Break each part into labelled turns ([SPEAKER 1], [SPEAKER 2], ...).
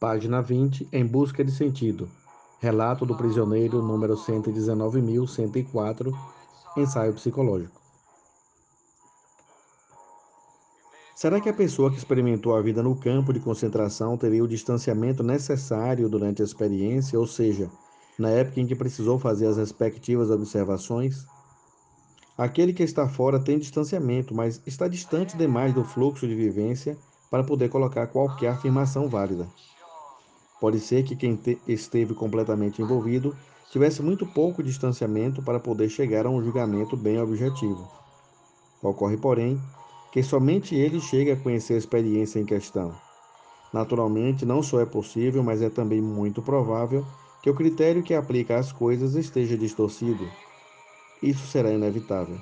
[SPEAKER 1] Página 20, Em Busca de Sentido. Relato do prisioneiro número 119.104, ensaio psicológico. Será que a pessoa que experimentou a vida no campo de concentração teria o distanciamento necessário durante a experiência, ou seja, na época em que precisou fazer as respectivas observações? Aquele que está fora tem distanciamento, mas está distante demais do fluxo de vivência para poder colocar qualquer afirmação válida. Pode ser que quem esteve completamente envolvido tivesse muito pouco distanciamento para poder chegar a um julgamento bem objetivo. Ocorre, porém, que somente ele chega a conhecer a experiência em questão. Naturalmente, não só é possível, mas é também muito provável que o critério que aplica às coisas esteja distorcido. Isso será inevitável.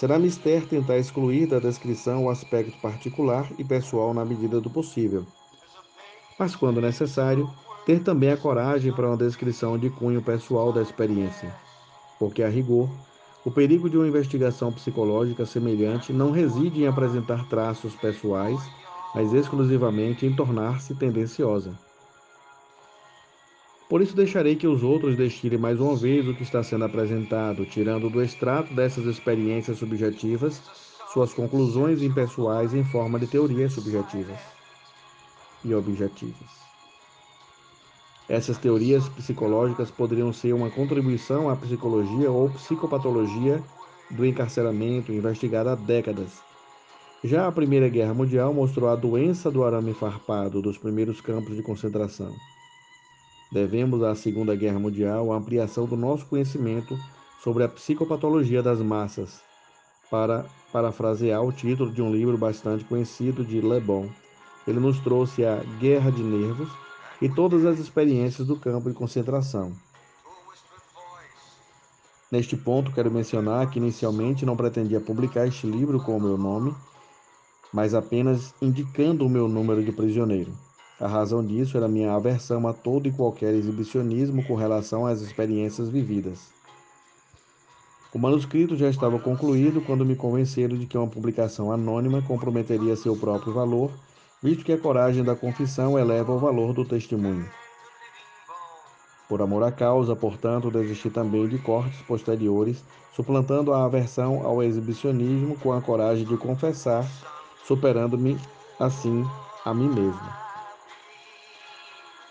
[SPEAKER 1] Será mister tentar excluir da descrição o aspecto particular e pessoal na medida do possível. Mas, quando necessário, ter também a coragem para uma descrição de cunho pessoal da experiência. Porque, a rigor, o perigo de uma investigação psicológica semelhante não reside em apresentar traços pessoais, mas exclusivamente em tornar-se tendenciosa. Por isso deixarei que os outros destilem mais uma vez o que está sendo apresentado, tirando do extrato dessas experiências subjetivas suas conclusões impessoais em forma de teorias subjetivas e objetivas. Essas teorias psicológicas poderiam ser uma contribuição à psicologia ou psicopatologia do encarceramento investigada há décadas. Já a Primeira Guerra Mundial mostrou a doença do arame farpado dos primeiros campos de concentração. Devemos à Segunda Guerra Mundial a ampliação do nosso conhecimento sobre a psicopatologia das massas, para parafrasear o título de um livro bastante conhecido de Le Bon. Ele nos trouxe a Guerra de Nervos e todas as experiências do campo de concentração. Neste ponto, quero mencionar que inicialmente não pretendia publicar este livro com o meu nome, mas apenas indicando o meu número de prisioneiro. A razão disso era minha aversão a todo e qualquer exibicionismo com relação às experiências vividas. O manuscrito já estava concluído quando me convenceram de que uma publicação anônima comprometeria seu próprio valor visto que a coragem da confissão eleva o valor do testemunho. Por amor à causa, portanto, desisti também de cortes posteriores, suplantando a aversão ao exibicionismo com a coragem de confessar, superando-me assim a mim mesmo.